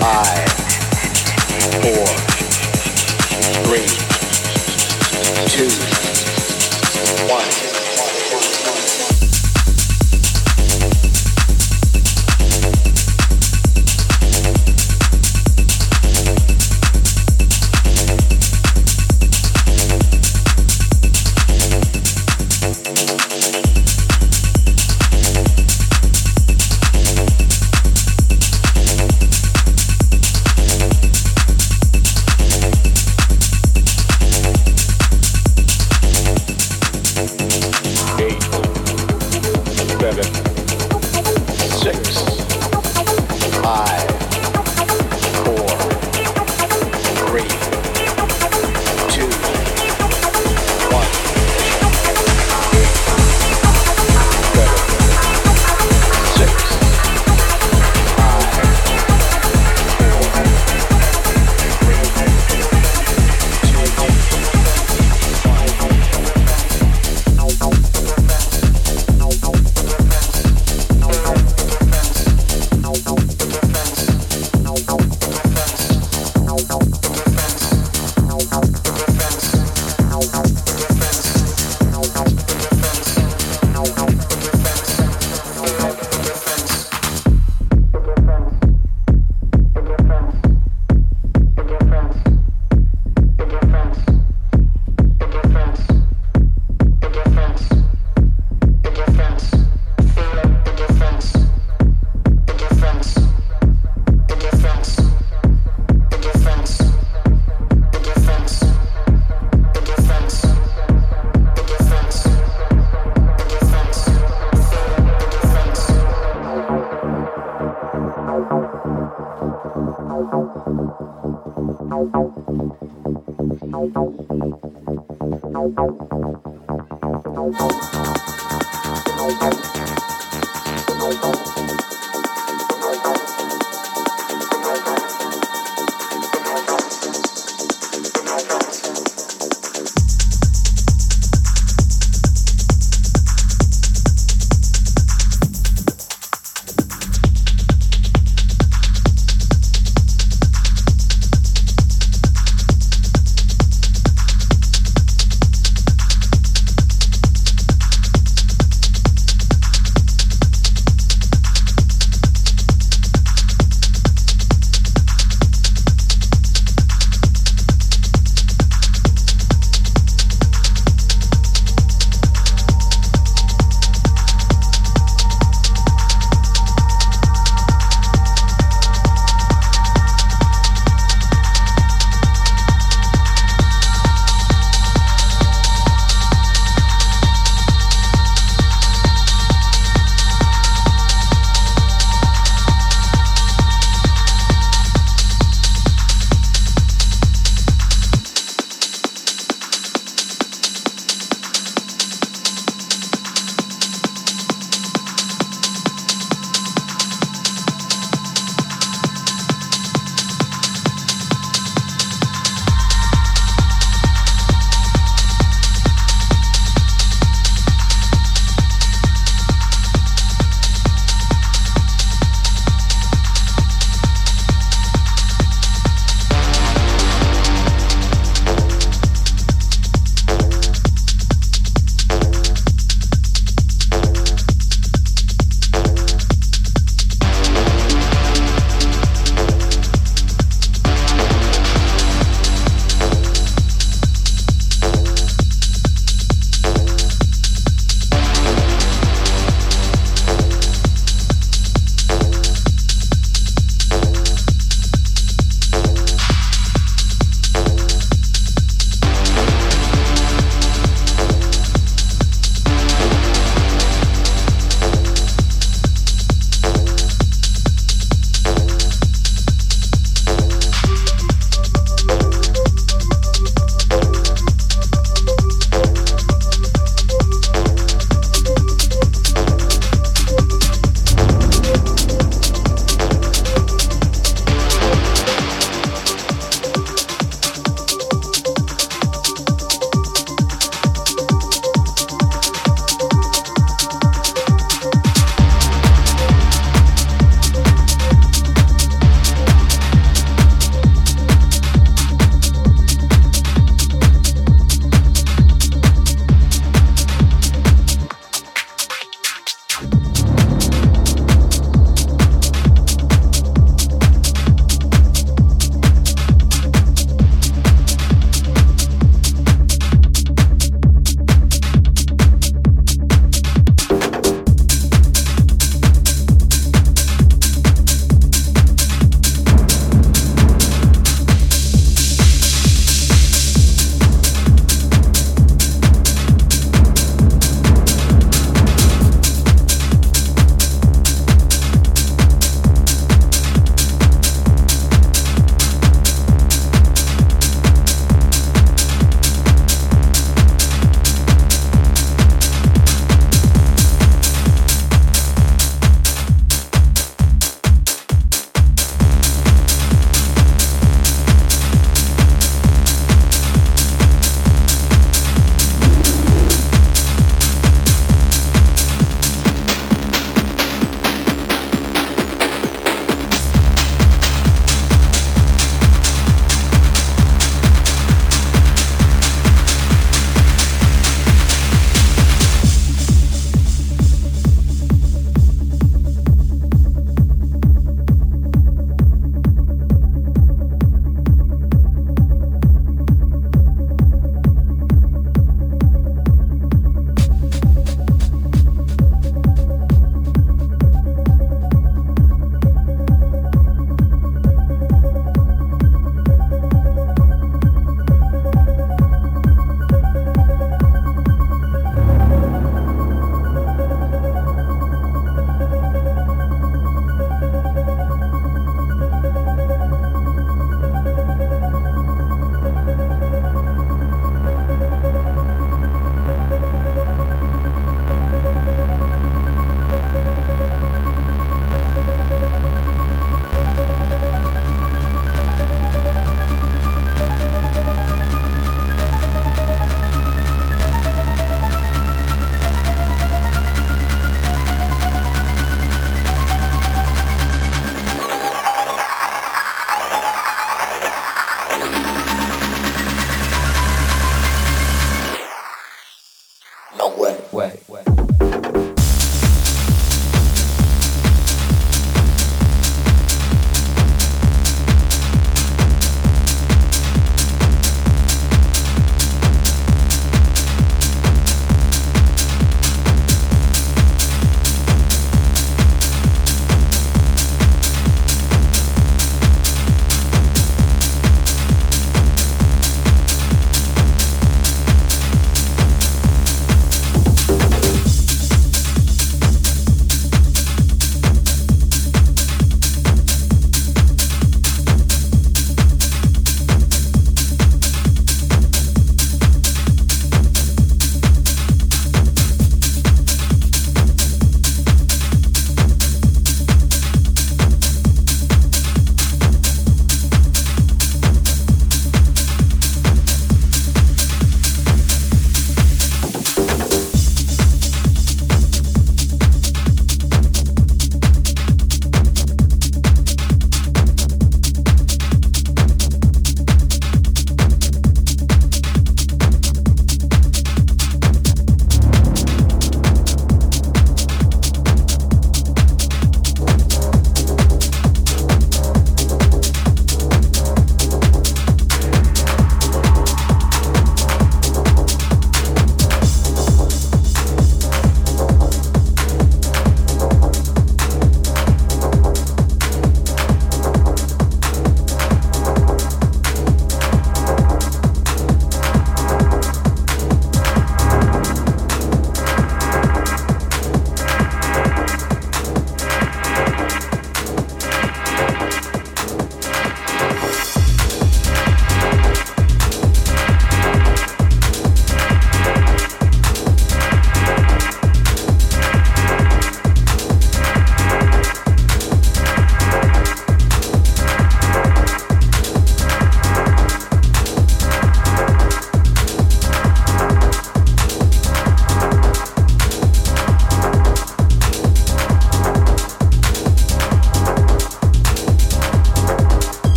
Five, four,